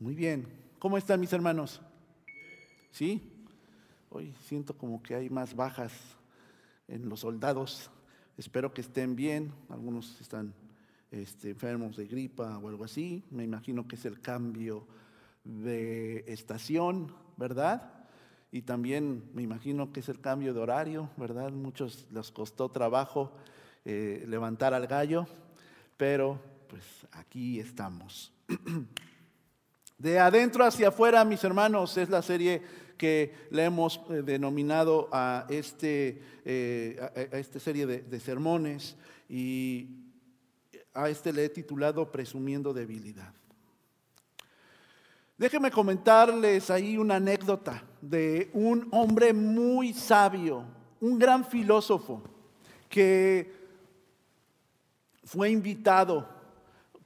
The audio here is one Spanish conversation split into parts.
Muy bien. ¿Cómo están mis hermanos? ¿Sí? Hoy siento como que hay más bajas en los soldados. Espero que estén bien. Algunos están este, enfermos de gripa o algo así. Me imagino que es el cambio de estación, ¿verdad? Y también me imagino que es el cambio de horario, ¿verdad? Muchos les costó trabajo eh, levantar al gallo, pero pues aquí estamos. De adentro hacia afuera, mis hermanos, es la serie que le hemos eh, denominado a, este, eh, a, esta serie de, de, sermones y a este le he titulado Presumiendo debilidad. Déjenme comentarles ahí una anécdota de un hombre muy sabio, un gran filósofo, que fue invitado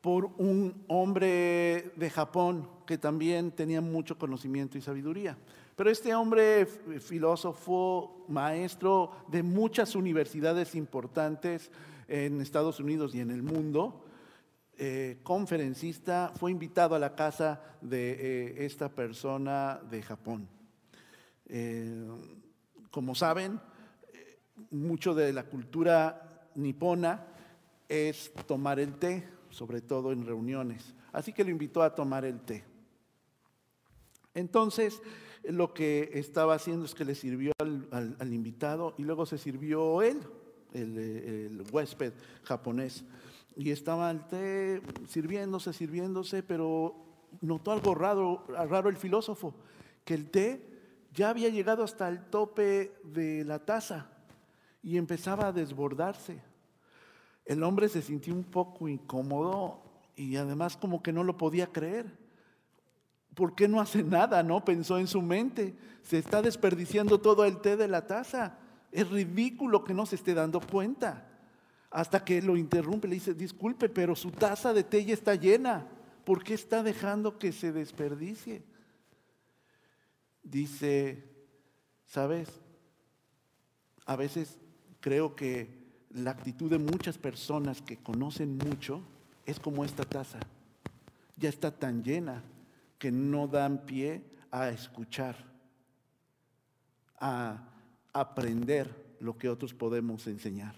por un hombre de Japón que también tenía mucho conocimiento y sabiduría. Pero este hombre filósofo, maestro de muchas universidades importantes en Estados Unidos y en el mundo, eh, conferencista, fue invitado a la casa de eh, esta persona de Japón. Eh, como saben, mucho de la cultura nipona es tomar el té, sobre todo en reuniones. Así que lo invitó a tomar el té. Entonces, lo que estaba haciendo es que le sirvió al, invitado y luego se sirvió él, el, huésped japonés. Y estaba el té sirviéndose, sirviéndose, pero notó algo raro, raro el filósofo, que el té ya había llegado hasta el tope de la taza y empezaba a desbordarse. El hombre se sintió un poco incómodo y además como que no lo podía creer. ¿Por qué no hace nada? No pensó en su mente. Se está desperdiciando todo el té de la taza. Es ridículo que no se esté dando cuenta. Hasta que lo interrumpe, le dice, disculpe, pero su taza de té ya está llena. ¿Por qué está dejando que se desperdicie? Dice, ¿sabes? A veces creo que la actitud de muchas personas que conocen mucho es como esta taza. Ya está tan llena que no dan pie a escuchar, a aprender lo que otros podemos enseñar.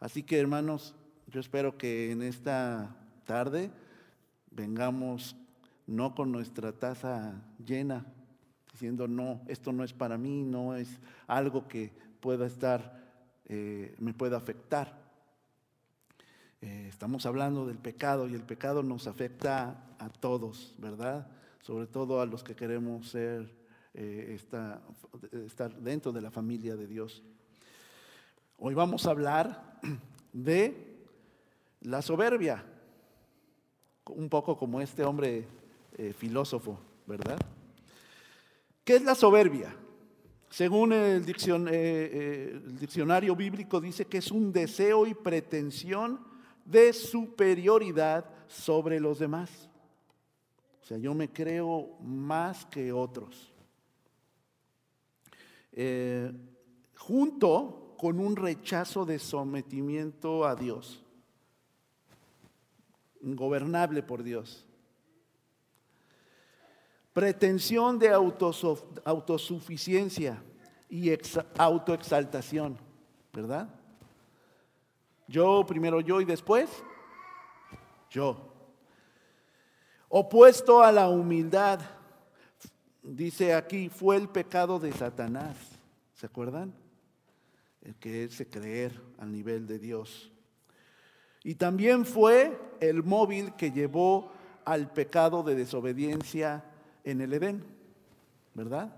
Así que hermanos, yo espero que en esta tarde vengamos no con nuestra taza llena, diciendo, no, esto no es para mí, no es algo que pueda estar, eh, me pueda afectar. Eh, estamos hablando del pecado y el pecado nos afecta a todos, ¿verdad? Sobre todo a los que queremos ser, eh, estar dentro de la familia de Dios. Hoy vamos a hablar de la soberbia, un poco como este hombre eh, filósofo, ¿verdad? ¿Qué es la soberbia? Según el, el diccionario bíblico dice que es un deseo y pretensión de superioridad sobre los demás. O sea, yo me creo más que otros. Eh, junto con un rechazo de sometimiento a Dios, ingobernable por Dios. Pretensión de autosuficiencia y autoexaltación, ¿verdad? Yo, primero yo y después yo. Opuesto a la humildad, dice aquí, fue el pecado de Satanás. ¿Se acuerdan? El que es creer al nivel de Dios. Y también fue el móvil que llevó al pecado de desobediencia en el Edén, ¿verdad?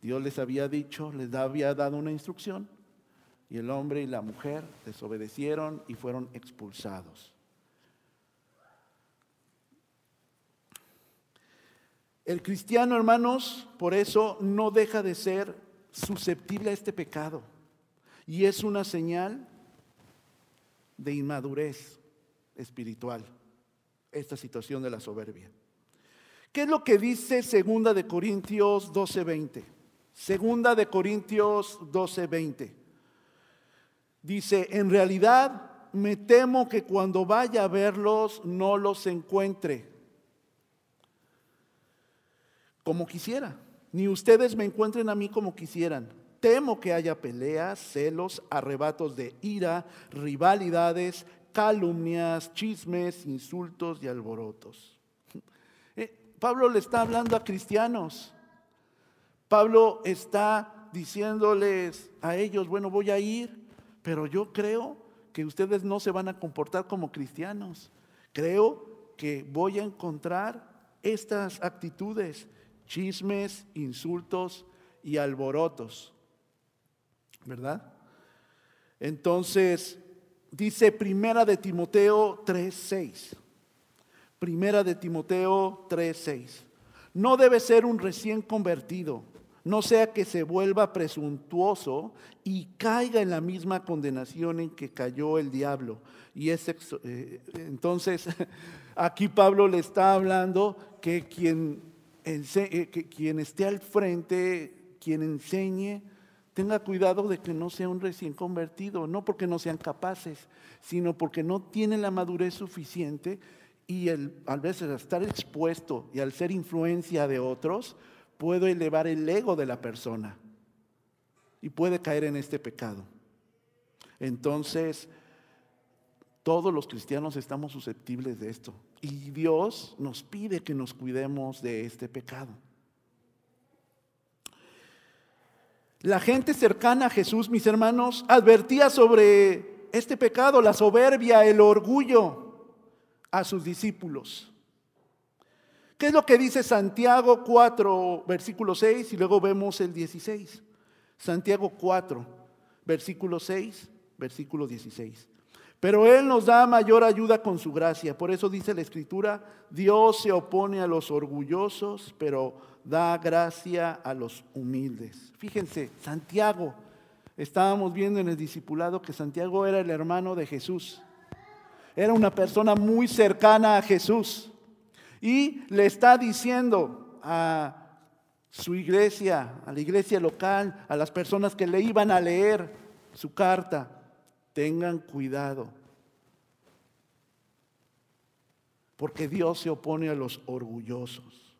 Dios les había dicho, les había dado una instrucción y el hombre y la mujer desobedecieron y fueron expulsados. El cristiano, hermanos, por eso no deja de ser susceptible a este pecado. Y es una señal de inmadurez espiritual, esta situación de la soberbia. ¿Qué es lo que dice Segunda de Corintios 12:20? Segunda de Corintios 12:20. Dice, en realidad me temo que cuando vaya a verlos no los encuentre como quisiera, ni ustedes me encuentren a mí como quisieran. Temo que haya peleas, celos, arrebatos de ira, rivalidades, calumnias, chismes, insultos y alborotos. Eh, Pablo le está hablando a cristianos. Pablo está diciéndoles a ellos, bueno, voy a ir, pero yo creo que ustedes no se van a comportar como cristianos. Creo que voy a encontrar estas actitudes, chismes, insultos y alborotos. ¿Verdad? Entonces, dice Primera de Timoteo 3:6. Primera de Timoteo 3:6. No debe ser un recién convertido no sea que se vuelva presuntuoso y caiga en la misma condenación en que cayó el diablo. Y es, eh, entonces, aquí Pablo le está hablando que quien, eh, que quien esté al frente, quien enseñe, tenga cuidado de que no sea un recién convertido, no porque no sean capaces, sino porque no tienen la madurez suficiente y el, a veces al estar expuesto y al ser influencia de otros, puedo elevar el ego de la persona y puede caer en este pecado. Entonces, todos los cristianos estamos susceptibles de esto y Dios nos pide que nos cuidemos de este pecado. La gente cercana a Jesús, mis hermanos, advertía sobre este pecado, la soberbia, el orgullo a sus discípulos. ¿Qué es lo que dice Santiago 4, versículo 6? Y luego vemos el 16. Santiago 4, versículo 6, versículo 16. Pero Él nos da mayor ayuda con su gracia. Por eso dice la Escritura, Dios se opone a los orgullosos, pero da gracia a los humildes. Fíjense, Santiago, estábamos viendo en el discipulado que Santiago era el hermano de Jesús. Era una persona muy cercana a Jesús. Y le está diciendo a su iglesia, a la iglesia local, a las personas que le iban a leer su carta, tengan cuidado. Porque Dios se opone a los orgullosos,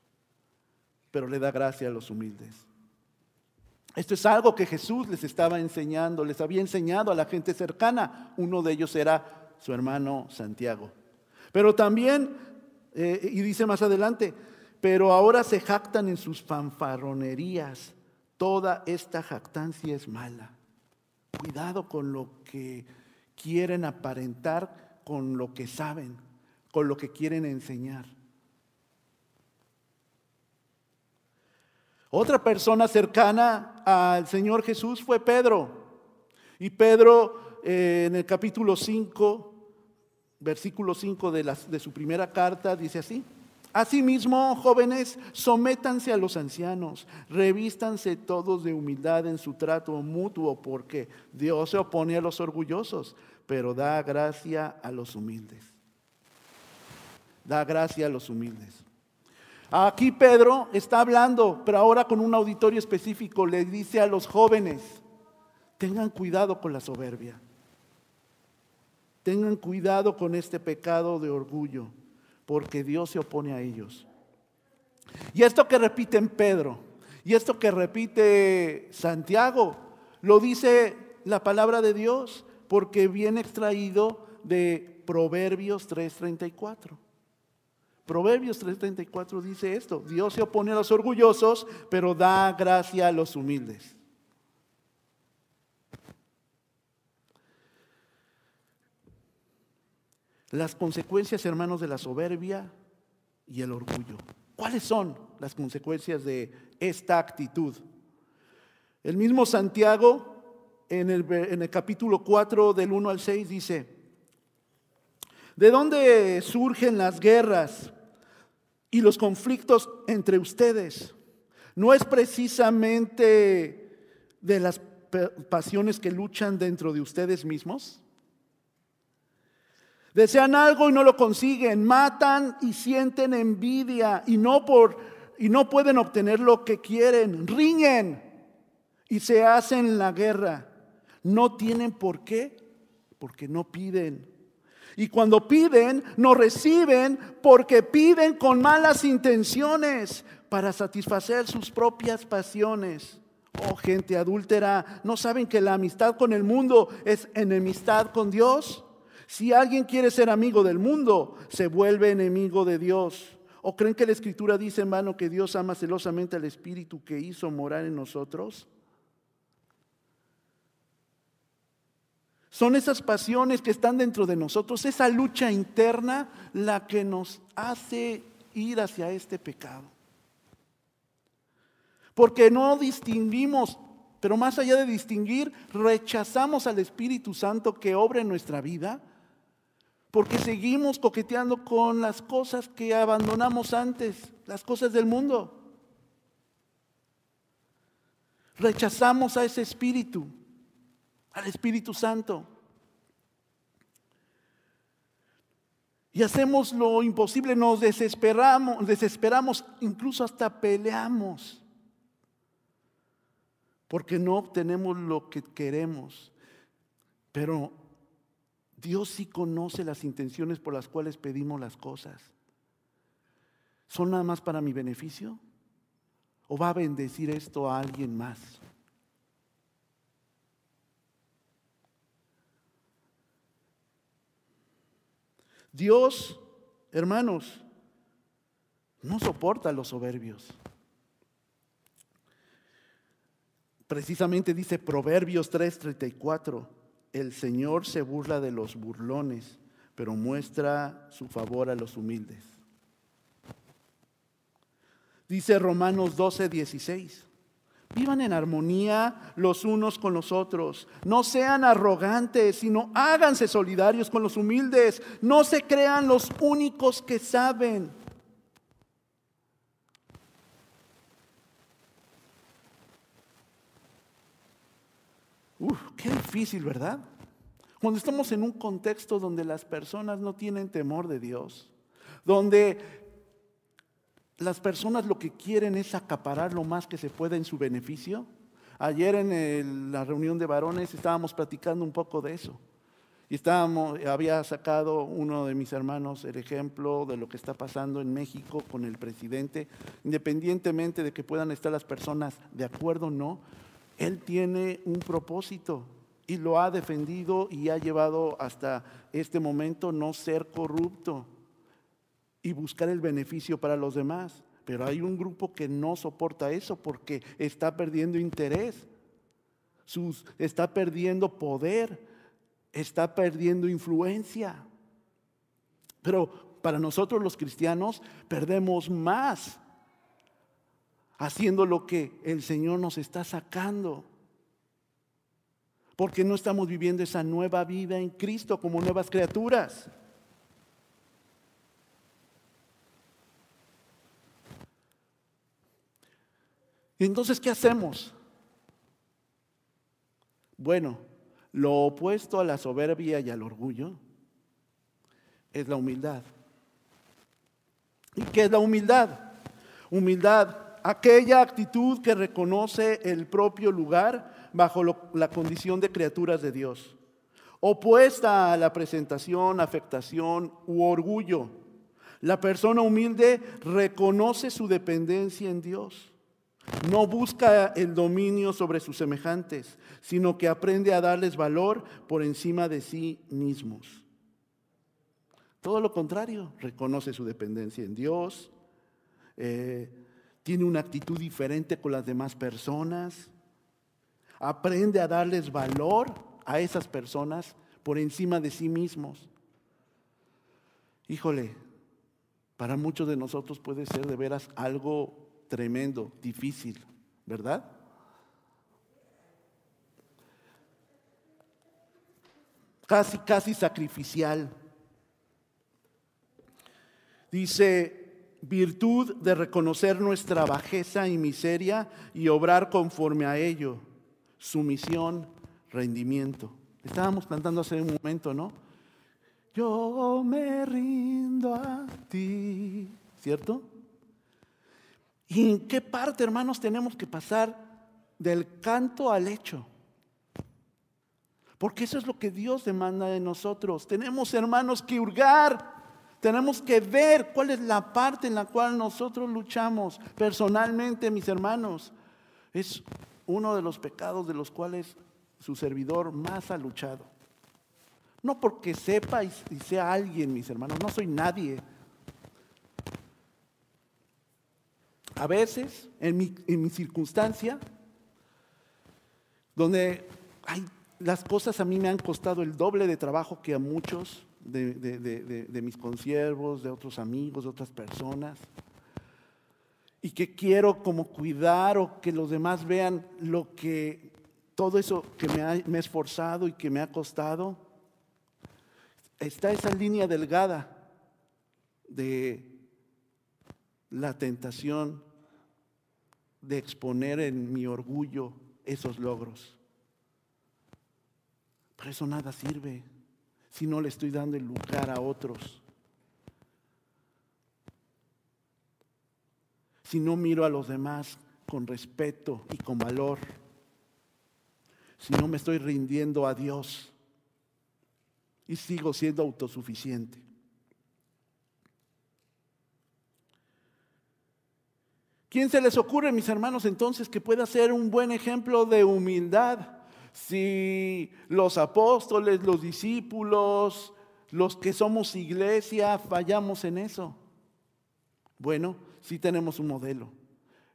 pero le da gracia a los humildes. Esto es algo que Jesús les estaba enseñando, les había enseñado a la gente cercana. Uno de ellos era su hermano Santiago. Pero también eh, y dice más adelante, pero ahora se jactan en sus fanfarronerías. Toda esta jactancia es mala. Cuidado con lo que quieren aparentar, con lo que saben, con lo que quieren enseñar. Otra persona cercana al Señor Jesús fue Pedro. Y Pedro eh, en el capítulo 5 versículo 5 de, de su primera carta dice así. Asimismo, jóvenes, sométanse a los ancianos, revístanse todos de humildad en su trato mutuo, porque Dios se opone a los orgullosos, pero da gracia a los humildes. Da gracia a los humildes. Aquí Pedro está hablando, pero ahora con un auditorio específico, le dice a los jóvenes, tengan cuidado con la soberbia. Tengan cuidado con este pecado de orgullo, porque Dios se opone a ellos. Y esto que repite en Pedro, y esto que repite Santiago, lo dice la palabra de Dios, porque viene extraído de Proverbios 3:34. Proverbios 3:34 dice esto, Dios se opone a los orgullosos, pero da gracia a los humildes. Las consecuencias, hermanos, de la soberbia y el orgullo. ¿Cuáles son las consecuencias de esta actitud? El mismo Santiago, en el, capítulo 4 del 1 al 6, dice, ¿de dónde surgen las guerras y los conflictos entre ustedes? ¿No es precisamente de las pasiones que luchan dentro de ustedes mismos? Desean algo y no lo consiguen, matan y sienten envidia y no por y no pueden obtener lo que quieren, riñen y se hacen la guerra. No tienen por qué, porque no piden. Y cuando piden, no reciben porque piden con malas intenciones para satisfacer sus propias pasiones. Oh, gente adúltera, ¿no saben que la amistad con el mundo es enemistad con Dios? Si alguien quiere ser amigo del mundo, se vuelve enemigo de Dios. ¿O creen que la escritura dice en vano que Dios ama celosamente al Espíritu que hizo morar en nosotros? Son esas pasiones que están dentro de nosotros, esa lucha interna la que nos hace ir hacia este pecado. Porque no distinguimos, pero más allá de distinguir, rechazamos al Espíritu Santo que obra en nuestra vida, porque seguimos coqueteando con las cosas que abandonamos antes, las cosas del mundo. Rechazamos a ese Espíritu, al Espíritu Santo. Y hacemos lo imposible, nos desesperamos, desesperamos, incluso hasta peleamos porque no obtenemos lo que queremos. Pero Dios sí conoce las intenciones por las cuales pedimos las cosas. ¿Son nada más para mi beneficio? ¿O va a bendecir esto a alguien más? Dios, hermanos, no soporta los soberbios. Precisamente dice Proverbios 3:34, el Señor se burla de los burlones, pero muestra su favor a los humildes. Dice Romanos 12:16, vivan en armonía los unos con los otros, no sean arrogantes, sino háganse solidarios con los humildes, no se crean los únicos que saben Uf, qué difícil, ¿verdad? Cuando estamos en un contexto donde las personas no tienen temor de Dios, donde las personas lo que quieren es acaparar lo más que se pueda en su beneficio. Ayer en la reunión de varones estábamos platicando un poco de eso. Y estábamos, había sacado uno de mis hermanos el ejemplo de lo que está pasando en México con el presidente, independientemente de que puedan estar las personas de acuerdo o no, él tiene un propósito y lo ha defendido y ha llevado hasta este momento no ser corrupto y buscar el beneficio para los demás. Pero hay un grupo que no soporta eso porque está perdiendo interés, está perdiendo poder, está perdiendo influencia. Pero para nosotros los cristianos perdemos más haciendo lo que el Señor nos está sacando. Porque no estamos viviendo esa nueva vida en Cristo como nuevas criaturas. Entonces, ¿qué hacemos? Bueno, lo opuesto a la soberbia y al orgullo es la humildad. ¿Y qué es la humildad? Humildad aquella actitud que reconoce el propio lugar bajo la condición de criaturas de Dios, opuesta a la presentación, afectación u orgullo. La persona humilde reconoce su dependencia en Dios. No busca el dominio sobre sus semejantes, sino que aprende a darles valor por encima de sí mismos. Todo lo contrario, reconoce su dependencia en Dios, eh, tiene una actitud diferente con las demás personas, aprende a darles valor a esas personas por encima de sí mismos. Híjole, para muchos de nosotros puede ser de veras algo tremendo, difícil, ¿verdad? Casi, casi sacrificial. Dice virtud de reconocer nuestra bajeza y miseria y obrar conforme a ello. Sumisión, rendimiento. Estábamos cantando hace un momento, ¿no? Yo me rindo a ti, ¿cierto? ¿Y en qué parte, hermanos, tenemos que pasar del canto al hecho? Porque eso es lo que Dios demanda de nosotros. Tenemos hermanos que hurgar. Tenemos que ver cuál es la parte en la cual nosotros luchamos personalmente, mis hermanos. Es uno de los pecados de los cuales su servidor más ha luchado. No porque sepa y, sea alguien, mis hermanos, no soy nadie. A veces, en mi, circunstancia, donde las cosas a mí me han costado el doble de trabajo que a muchos de, de mis consiervos, de otros amigos, de otras personas y que quiero como cuidar o que los demás vean lo que todo eso que me, ha, he esforzado y que me ha costado, está esa línea delgada de la tentación de exponer en mi orgullo esos logros. Por eso nada sirve si no le estoy dando el lugar a otros. Si no miro a los demás con respeto y con valor, si no me estoy rindiendo a Dios y sigo siendo autosuficiente. ¿Quién se les ocurre, mis hermanos, entonces que pueda ser un buen ejemplo de humildad? Si los apóstoles, los discípulos, los que somos iglesia, fallamos en eso. Bueno, sí tenemos un modelo.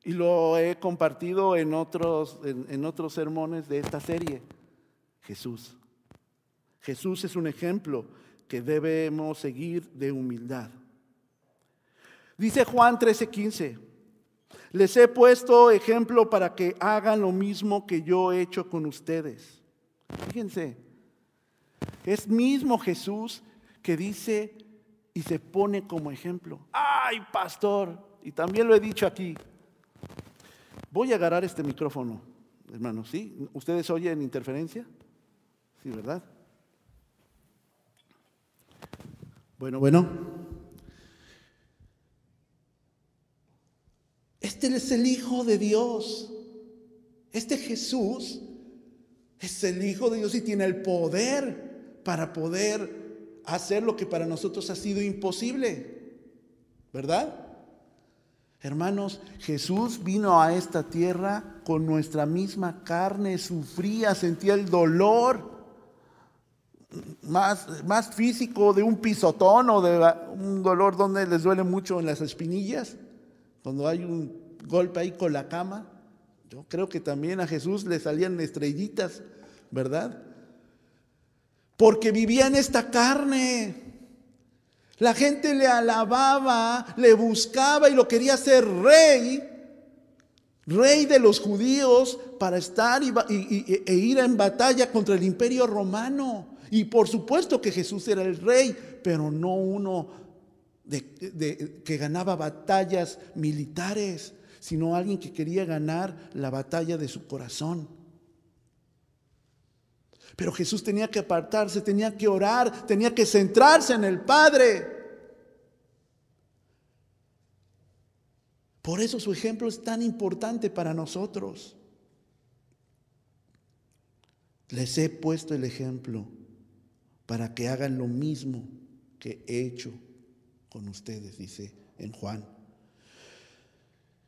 Y lo he compartido en otros, en, otros sermones de esta serie. Jesús. Jesús es un ejemplo que debemos seguir de humildad. Dice Juan 13:15, les he puesto ejemplo para que hagan lo mismo que yo he hecho con ustedes. Fíjense, es mismo Jesús que dice y se pone como ejemplo. Ay, pastor, y también lo he dicho aquí. Voy a agarrar este micrófono, hermanos, ¿sí? ¿Ustedes oyen interferencia? Sí, ¿verdad? Bueno, bueno. Este es el Hijo de Dios. Este Jesús es el Hijo de Dios y tiene el poder para poder hacer lo que para nosotros ha sido imposible. ¿Verdad? Hermanos, Jesús vino a esta tierra con nuestra misma carne, sufría, sentía el dolor más, más físico de un pisotón o de un dolor donde les duele mucho en las espinillas, cuando hay un golpe ahí con la cama. Yo creo que también a Jesús le salían estrellitas, ¿verdad? Porque vivía en esta carne. La gente le alababa, le buscaba y lo quería hacer rey, rey de los judíos para estar e ir en batalla contra el imperio romano. Y por supuesto que Jesús era el rey, pero no uno que ganaba batallas militares, sino alguien que quería ganar la batalla de su corazón. Pero Jesús tenía que apartarse, tenía que orar, tenía que centrarse en el Padre. Por eso su ejemplo es tan importante para nosotros. Les he puesto el ejemplo para que hagan lo mismo que he hecho con ustedes, dice en Juan.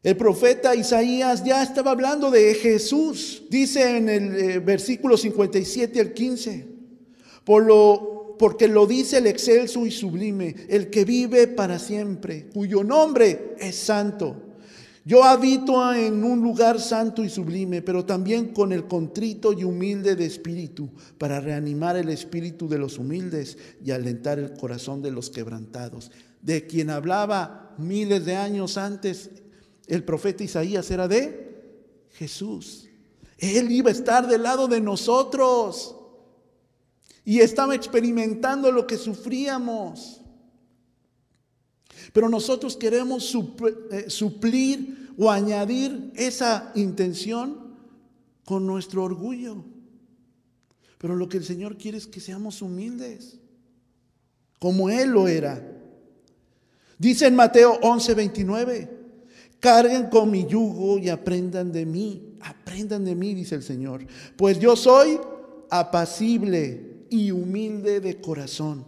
El profeta Isaías ya estaba hablando de Jesús, dice en el eh, versículo 57 al 15, por lo, porque lo dice el excelso y sublime, el que vive para siempre, cuyo nombre es santo. Yo habito en un lugar santo y sublime, pero también con el contrito y humilde de espíritu, para reanimar el espíritu de los humildes y alentar el corazón de los quebrantados. De quien hablaba miles de años antes el profeta Isaías era de Jesús. Él iba a estar del lado de nosotros y estaba experimentando lo que sufríamos. Pero nosotros queremos eh, suplir o añadir esa intención con nuestro orgullo. Pero lo que el Señor quiere es que seamos humildes, como Él lo era. Dice en Mateo 11, 29. Carguen con mi yugo y aprendan de mí. Aprendan de mí, dice el Señor. Pues yo soy apacible y humilde de corazón,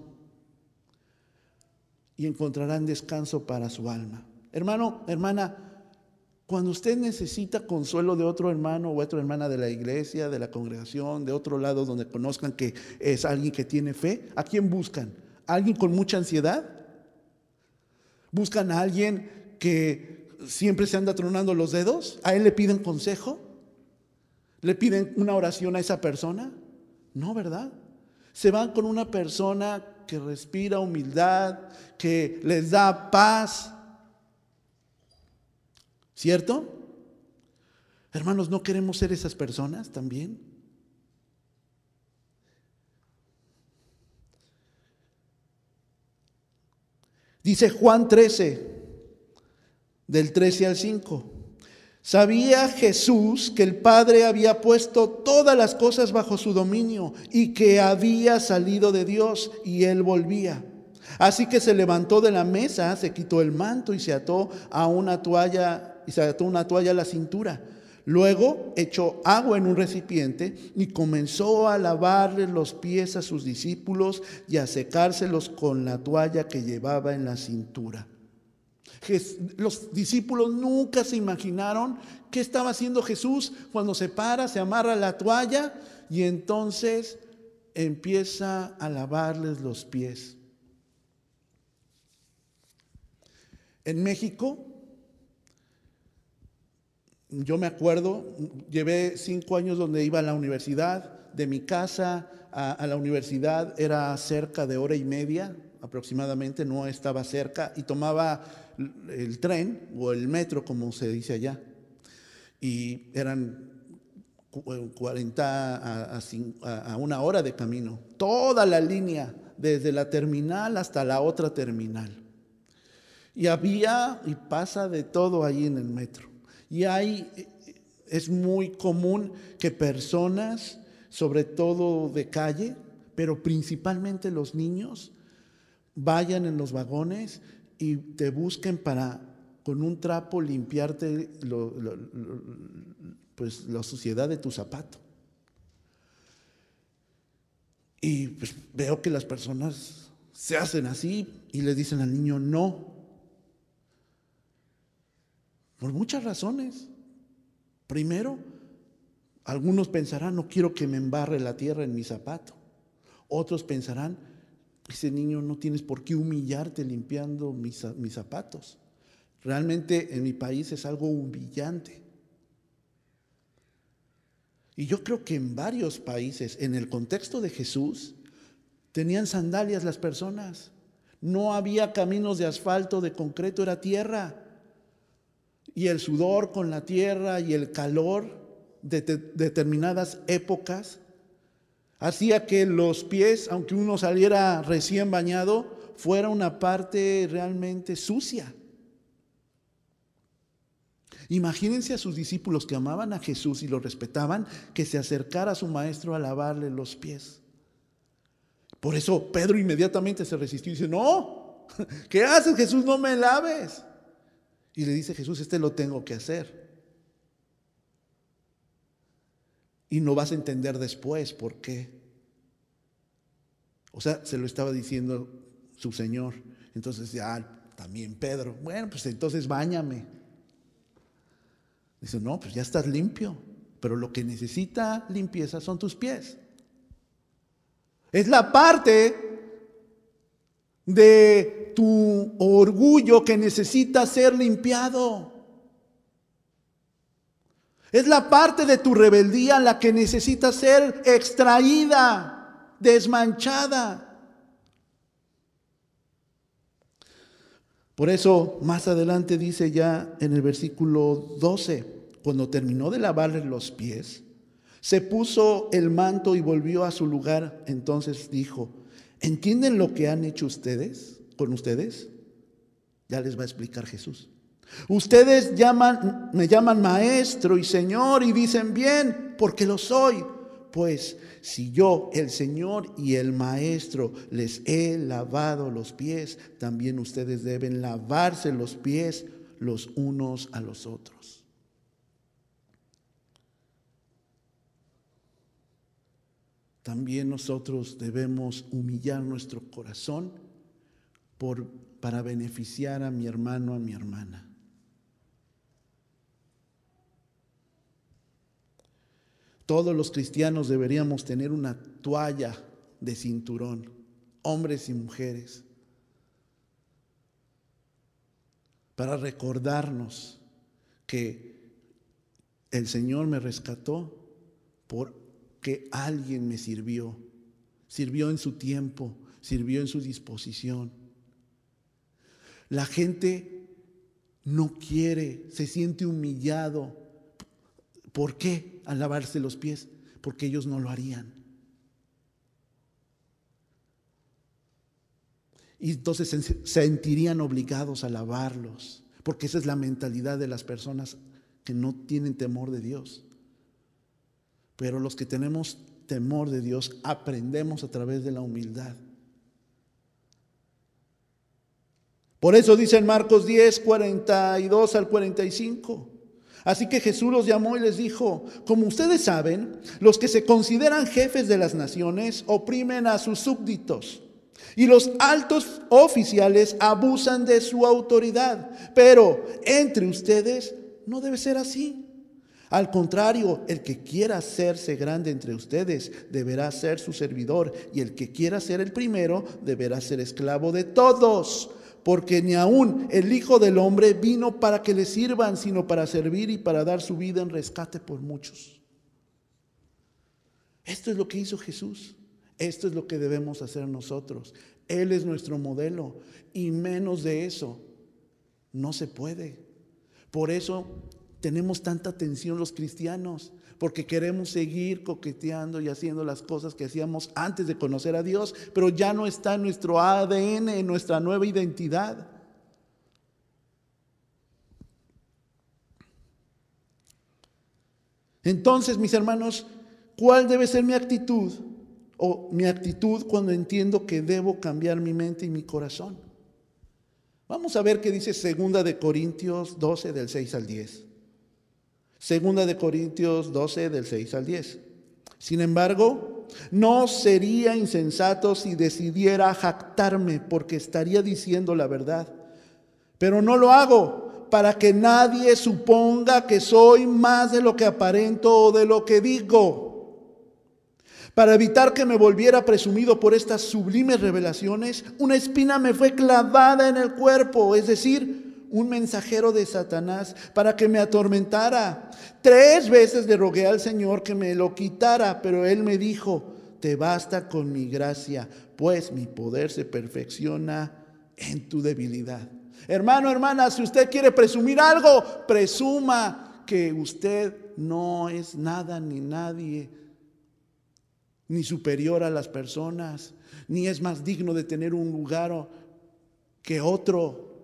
y encontrarán descanso para su alma. Hermano, hermana, cuando usted necesita consuelo de otro hermano o otra hermana de la iglesia, de la congregación, de otro lado donde conozcan que es alguien que tiene fe, ¿a quién buscan? ¿A alguien con mucha ansiedad? ¿Buscan a alguien que siempre se anda tronando los dedos? ¿A él le piden consejo? ¿Le piden una oración a esa persona? No, ¿verdad? Se van con una persona que respira humildad, que les da paz. ¿Cierto? Hermanos, ¿no queremos ser esas personas también? Dice Juan 13, del 13 al 5. Sabía Jesús que el Padre había puesto todas las cosas bajo su dominio y que había salido de Dios y él volvía. Así que se levantó de la mesa, se quitó el manto y se ató a una toalla y se ató una toalla a la cintura. Luego echó agua en un recipiente y comenzó a lavarle los pies a sus discípulos y a secárselos con la toalla que llevaba en la cintura. Los discípulos nunca se imaginaron qué estaba haciendo Jesús cuando se para, se amarra la toalla y entonces empieza a lavarles los pies. En México, yo me acuerdo, llevé cinco años donde iba a la universidad, de mi casa a, a la universidad era cerca de hora y media aproximadamente, no estaba cerca, y tomaba el tren o el metro, como se dice allá, y eran 40 a, una hora de camino, toda la línea, desde la terminal hasta la otra terminal. Y había y pasa de todo ahí en el metro. Y hay, es muy común que personas, sobre todo de calle, pero principalmente los niños, vayan en los vagones y te busquen para con un trapo limpiarte pues, la suciedad de tu zapato. Y pues, veo que las personas se hacen así y le dicen al niño no. Por muchas razones. Primero, algunos pensarán, no quiero que me embarre la tierra en mi zapato. Otros pensarán, ese niño no tienes por qué humillarte limpiando mis, mis zapatos. Realmente en mi país es algo humillante. Y yo creo que en varios países, en el contexto de Jesús, tenían sandalias las personas. No había caminos de asfalto, de concreto, era tierra. Y el sudor con la tierra y el calor de determinadas épocas hacía que los pies, aunque uno saliera recién bañado, fuera una parte realmente sucia. Imagínense a sus discípulos que amaban a Jesús y lo respetaban, que se acercara a su maestro a lavarle los pies. Por eso Pedro inmediatamente se resistió y dice, no, ¿qué haces Jesús? No me laves. Y le dice Jesús, este lo tengo que hacer. Y no vas a entender después por qué. O sea, se lo estaba diciendo su Señor. Entonces ya también Pedro, bueno, pues entonces báñame. Dice, no, pues ya estás limpio, pero lo que necesita limpieza son tus pies. Es la parte de tu orgullo que necesita ser limpiado. Es la parte de tu rebeldía la que necesita ser extraída, desmanchada. Por eso más adelante dice ya en el versículo 12, cuando terminó de lavarle los pies, se puso el manto y volvió a su lugar. Entonces dijo, ¿entienden lo que han hecho ustedes con ustedes? Ya les va a explicar Jesús. Ustedes me llaman maestro y señor y dicen bien, porque lo soy. Pues si yo, el Señor y el Maestro, les he lavado los pies, también ustedes deben lavarse los pies los unos a los otros. también nosotros debemos humillar nuestro corazón por, para beneficiar a mi hermano, a mi hermana. Todos los cristianos deberíamos tener una toalla de cinturón, hombres y mujeres, para recordarnos que el Señor me rescató porque alguien me sirvió, sirvió en su tiempo, sirvió en su disposición. La gente no quiere, se siente humillado. ¿Por qué? Al lavarse los pies, porque ellos no lo harían. Y entonces se sentirían obligados a lavarlos, porque esa es la mentalidad de las personas que no tienen temor de Dios. Pero los que tenemos temor de Dios aprendemos a través de la humildad. Por eso dice en Marcos 10, 42 al 45. Así que Jesús los llamó y les dijo, como ustedes saben, los que se consideran jefes de las naciones oprimen a sus súbditos y los altos oficiales abusan de su autoridad. Pero entre ustedes no debe ser así. Al contrario, el que quiera hacerse grande entre ustedes deberá ser su servidor y el que quiera ser el primero deberá ser esclavo de todos. Porque ni aun el Hijo del Hombre vino para que le sirvan, sino para servir y para dar su vida en rescate por muchos. Esto es lo que hizo Jesús. Esto es lo que debemos hacer nosotros. Él es nuestro modelo y menos de eso no se puede. Por eso tenemos tanta tensión los cristianos, porque queremos seguir coqueteando y haciendo las cosas que hacíamos antes de conocer a Dios, pero ya no está en nuestro ADN, en nuestra nueva identidad. Entonces, mis hermanos, ¿cuál debe ser mi actitud? O mi actitud cuando entiendo que debo cambiar mi mente y mi corazón. Vamos a ver qué dice segunda de Corintios 12 del 6 al 10. Segunda de Corintios 12 del 6 al 10. Sin embargo, no sería insensato si decidiera jactarme porque estaría diciendo la verdad. Pero no lo hago para que nadie suponga que soy más de lo que aparento o de lo que digo. Para evitar que me volviera presumido por estas sublimes revelaciones, una espina me fue clavada en el cuerpo, es decir, un mensajero de Satanás para que me atormentara. Tres veces le rogué al Señor que me lo quitara, pero él me dijo, te basta con mi gracia, pues mi poder se perfecciona en tu debilidad. Hermano, hermana, si usted quiere presumir algo, presuma que usted no es nada ni nadie ni superior a las personas, ni es más digno de tener un lugar que otro.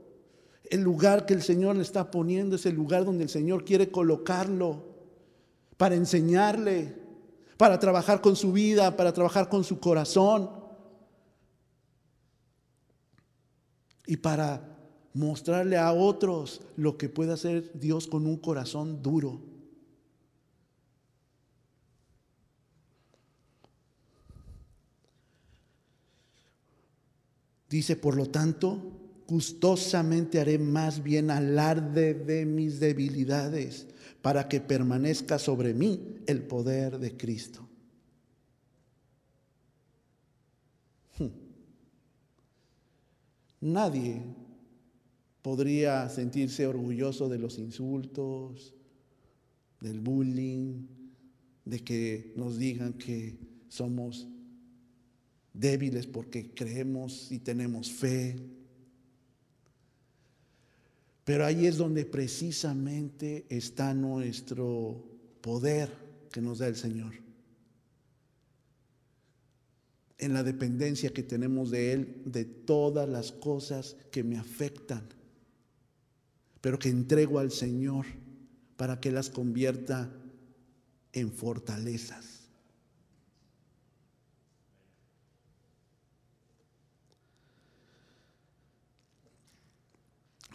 El lugar que el Señor le está poniendo es el lugar donde el Señor quiere colocarlo para enseñarle, para trabajar con su vida, para trabajar con su corazón y para mostrarle a otros lo que puede hacer Dios con un corazón duro. Dice, por lo tanto, gustosamente haré más bien alarde de mis debilidades para que permanezca sobre mí el poder de Cristo. Hmm. Nadie podría sentirse orgulloso de los insultos, del bullying, de que nos digan que somos débiles porque creemos y tenemos fe. Pero ahí es donde precisamente está nuestro poder que nos da el Señor. En la dependencia que tenemos de Él de todas las cosas que me afectan, pero que entrego al Señor para que las convierta en fortalezas.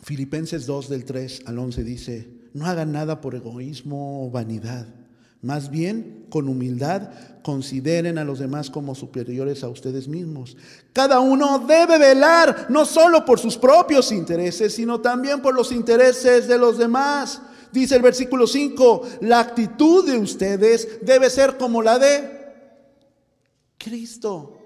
Filipenses 2 del 3 al 11 dice, no hagan nada por egoísmo o vanidad, Más bien, con humildad, consideren a los demás como superiores a ustedes mismos. Cada uno debe velar no solo por sus propios intereses, sino también por los intereses de los demás. Dice el versículo 5, la actitud de ustedes debe ser como la de Cristo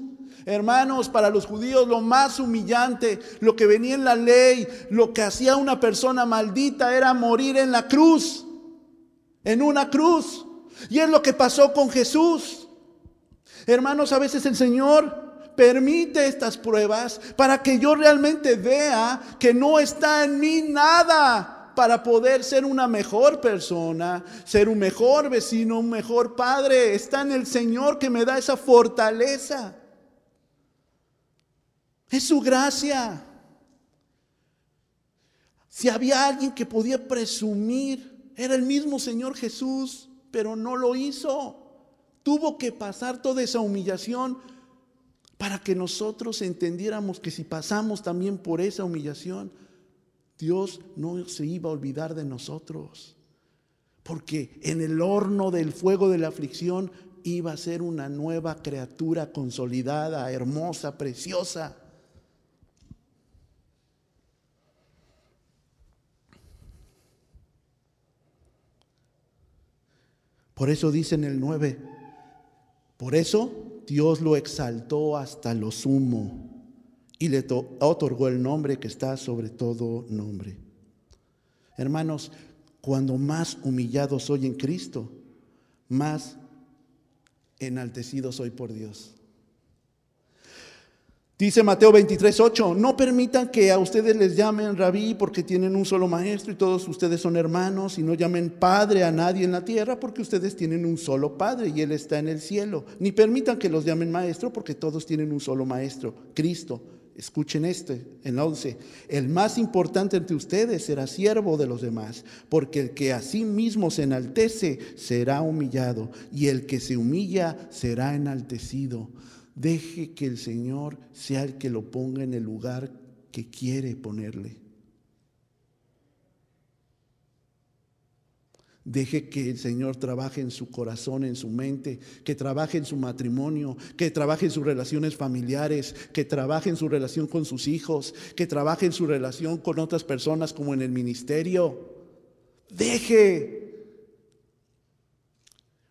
Hermanos, para los judíos lo más humillante, lo que venía en la ley, lo que hacía una persona maldita era morir en la cruz, en una cruz. Y es lo que pasó con Jesús. Hermanos, a veces el Señor permite estas pruebas para que yo realmente vea que no está en mí nada para poder ser una mejor persona, ser un mejor vecino, un mejor padre. Está en el Señor que me da esa fortaleza. Es su gracia. Si había alguien que podía presumir, era el mismo Señor Jesús, pero no lo hizo. Tuvo que pasar toda esa humillación para que nosotros entendiéramos que si pasamos también por esa humillación, Dios no se iba a olvidar de nosotros. Porque en el horno del fuego de la aflicción iba a ser una nueva criatura consolidada, hermosa, preciosa. Por eso dice en el 9, por eso Dios lo exaltó hasta lo sumo y le otorgó el nombre que está sobre todo nombre. Hermanos, cuando más humillado soy en Cristo, más enaltecido soy por Dios. Dice Mateo 23, 8, no permitan que a ustedes les llamen rabí porque tienen un solo maestro y todos ustedes son hermanos y no llamen padre a nadie en la tierra porque ustedes tienen un solo padre y él está en el cielo. Ni permitan que los llamen maestro porque todos tienen un solo maestro, Cristo. Escuchen este, en 11. El más importante entre ustedes será siervo de los demás, porque el que a sí mismo se enaltece será humillado, y el que se humilla será enaltecido. Deje que el Señor sea el que lo ponga en el lugar que quiere ponerle. Deje que el Señor trabaje en su corazón, en su mente, que trabaje en su matrimonio, que trabaje en sus relaciones familiares, que trabaje en su relación con sus hijos, que trabaje en su relación con otras personas como en el ministerio. Deje.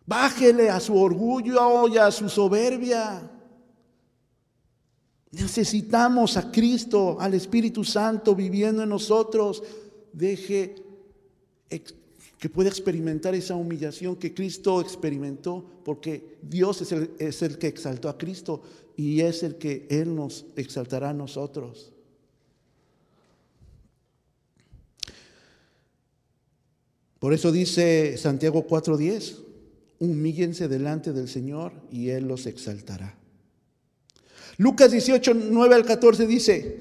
Bájele a su orgullo y a su soberbia. Necesitamos a Cristo, al Espíritu Santo viviendo en nosotros. Deje que pueda experimentar esa humillación que Cristo experimentó, porque Dios es el, que exaltó a Cristo y es el que Él nos exaltará a nosotros. Por eso dice Santiago 4:10, humíllense delante del Señor y Él los exaltará. Lucas 18, 9 al 14 dice,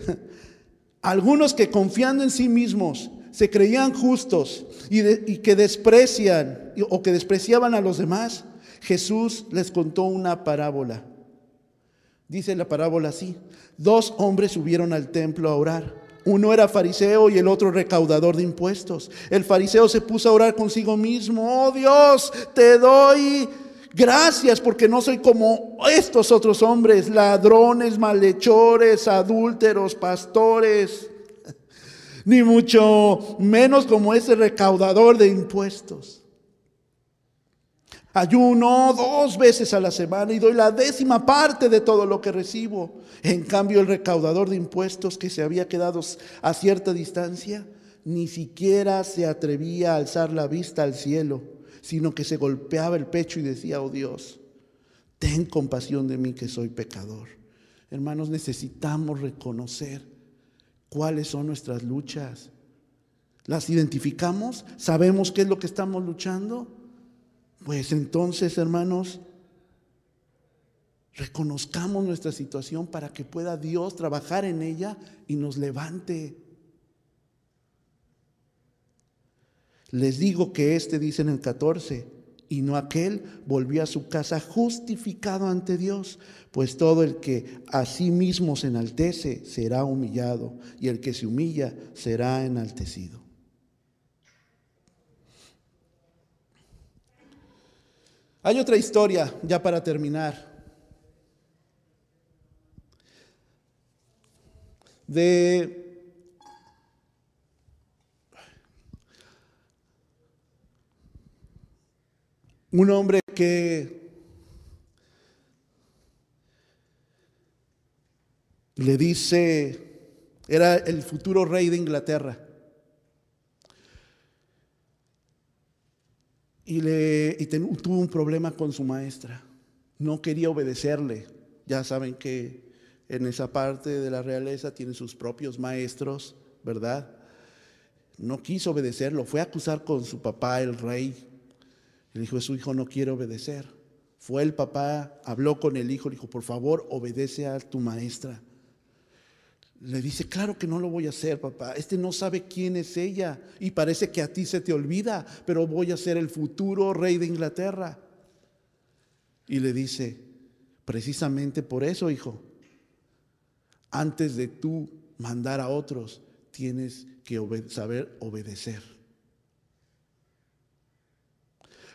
algunos que confiando en sí mismos se creían justos y, que desprecian o que despreciaban a los demás, Jesús les contó una parábola. Dice la parábola así, dos hombres subieron al templo a orar. Uno era fariseo y el otro recaudador de impuestos. El fariseo se puso a orar consigo mismo, oh Dios, te doy Gracias porque no soy como estos otros hombres, ladrones, malhechores, adúlteros, pastores, ni mucho menos como ese recaudador de impuestos. Ayuno dos veces a la semana y doy la décima parte de todo lo que recibo. En cambio, el recaudador de impuestos que se había quedado a cierta distancia, ni siquiera se atrevía a alzar la vista al cielo sino que se golpeaba el pecho y decía, oh Dios, ten compasión de mí que soy pecador. Hermanos, necesitamos reconocer cuáles son nuestras luchas. ¿Las identificamos? ¿Sabemos qué es lo que estamos luchando? Pues entonces, hermanos, Reconozcamos nuestra situación para que pueda Dios trabajar en ella y nos levante. Les digo que este dice en el 14, y no aquel volvió a su casa justificado ante Dios, pues todo el que a sí mismo se enaltece será humillado, y el que se humilla será enaltecido. Hay otra historia, ya para terminar, de Un hombre que le dice, era el futuro rey de Inglaterra. Y, le, tuvo un problema con su maestra. No quería obedecerle. Ya saben que en esa parte de la realeza tiene sus propios maestros, ¿verdad? No quiso obedecerlo. Fue a acusar con su papá, el rey. Le dijo, su hijo no quiere obedecer. Fue el papá, habló con el hijo, le dijo, por favor, obedece a tu maestra. Le dice, claro que no lo voy a hacer, papá. Este no sabe quién es ella y parece que a ti se te olvida, pero voy a ser el futuro rey de Inglaterra. Y le dice, precisamente por eso, hijo, antes de tú mandar a otros, tienes que saber obedecer.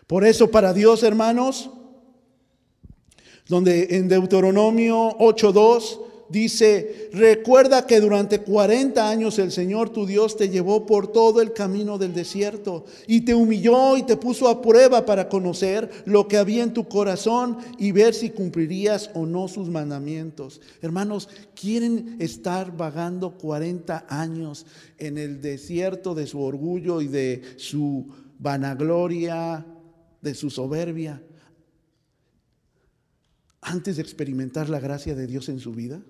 Por eso para Dios, hermanos, donde en Deuteronomio 8.2 dice, recuerda que durante 40 años el Señor tu Dios te llevó por todo el camino del desierto y te humilló y te puso a prueba para conocer lo que había en tu corazón y ver si cumplirías o no sus mandamientos. Hermanos, ¿quieren estar vagando 40 años en el desierto de su orgullo y de su vanagloria? De su soberbia antes de experimentar la gracia de Dios en su vida?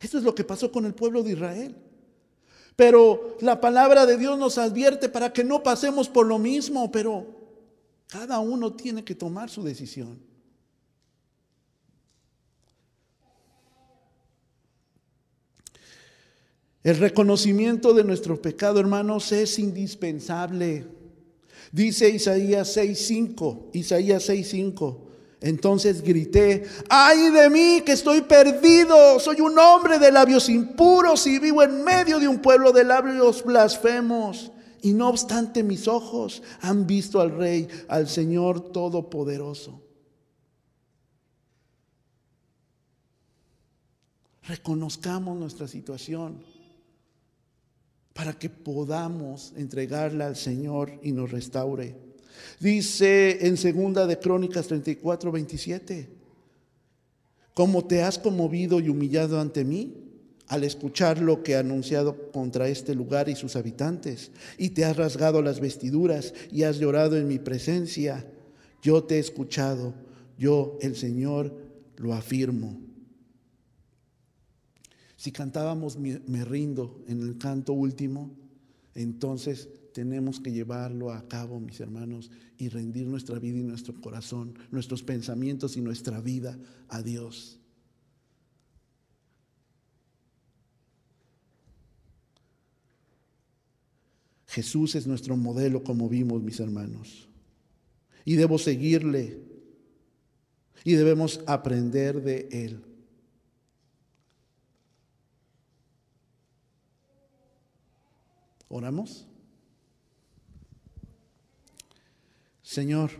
Esto es lo que pasó con el pueblo de Israel. Pero la palabra de Dios nos advierte para que no pasemos por lo mismo, pero cada uno tiene que tomar su decisión. El reconocimiento de nuestro pecado, hermanos, es indispensable. Dice Isaías 6:5, Isaías 6:5. Entonces grité, ay de mí que estoy perdido, soy un hombre de labios impuros y vivo en medio de un pueblo de labios blasfemos. Y no obstante mis ojos han visto al Rey, al Señor Todopoderoso. Reconozcamos nuestra situación para que podamos entregarla al Señor y nos restaure. Dice en segunda de Crónicas 34, 27, como te has conmovido y humillado ante mí al escuchar lo que he anunciado contra este lugar y sus habitantes, y te has rasgado las vestiduras y has llorado en mi presencia, yo te he escuchado, yo el Señor lo afirmo. Si cantábamos me rindo en el canto último, entonces tenemos que llevarlo a cabo, mis hermanos, y rendir nuestra vida y nuestro corazón, nuestros pensamientos y nuestra vida a Dios. Jesús es nuestro modelo, como vimos, mis hermanos. Y debo seguirle. Y debemos aprender de Él. Oramos. Señor,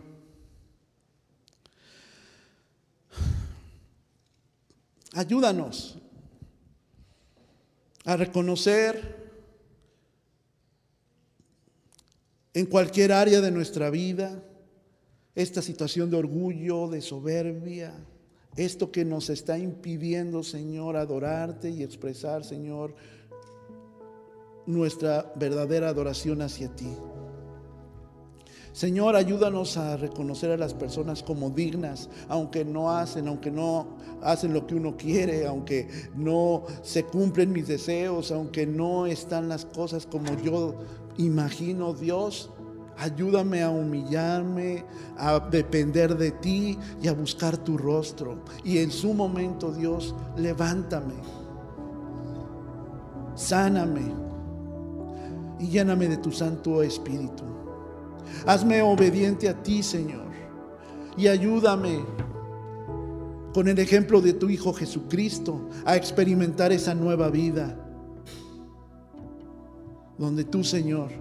ayúdanos a reconocer en cualquier área de nuestra vida esta situación de orgullo, de soberbia, esto que nos está impidiendo, Señor, adorarte y expresar, Señor, nuestra verdadera adoración hacia ti. Señor, ayúdanos a reconocer a las personas como dignas, aunque no hacen, aunque no hacen lo que uno quiere, aunque no se cumplen mis deseos, aunque no están las cosas como yo imagino, Dios. Ayúdame a humillarme, a depender de ti y a buscar tu rostro. Y en su momento, Dios, levántame, sáname y lléname de tu Santo Espíritu. Hazme obediente a ti, Señor, y ayúdame con el ejemplo de tu Hijo Jesucristo a experimentar esa nueva vida, donde tú, Señor,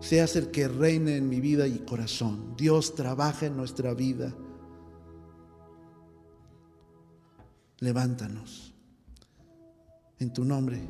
seas el que reine en mi vida y corazón. Dios trabaja en nuestra vida. Levántanos. En tu nombre.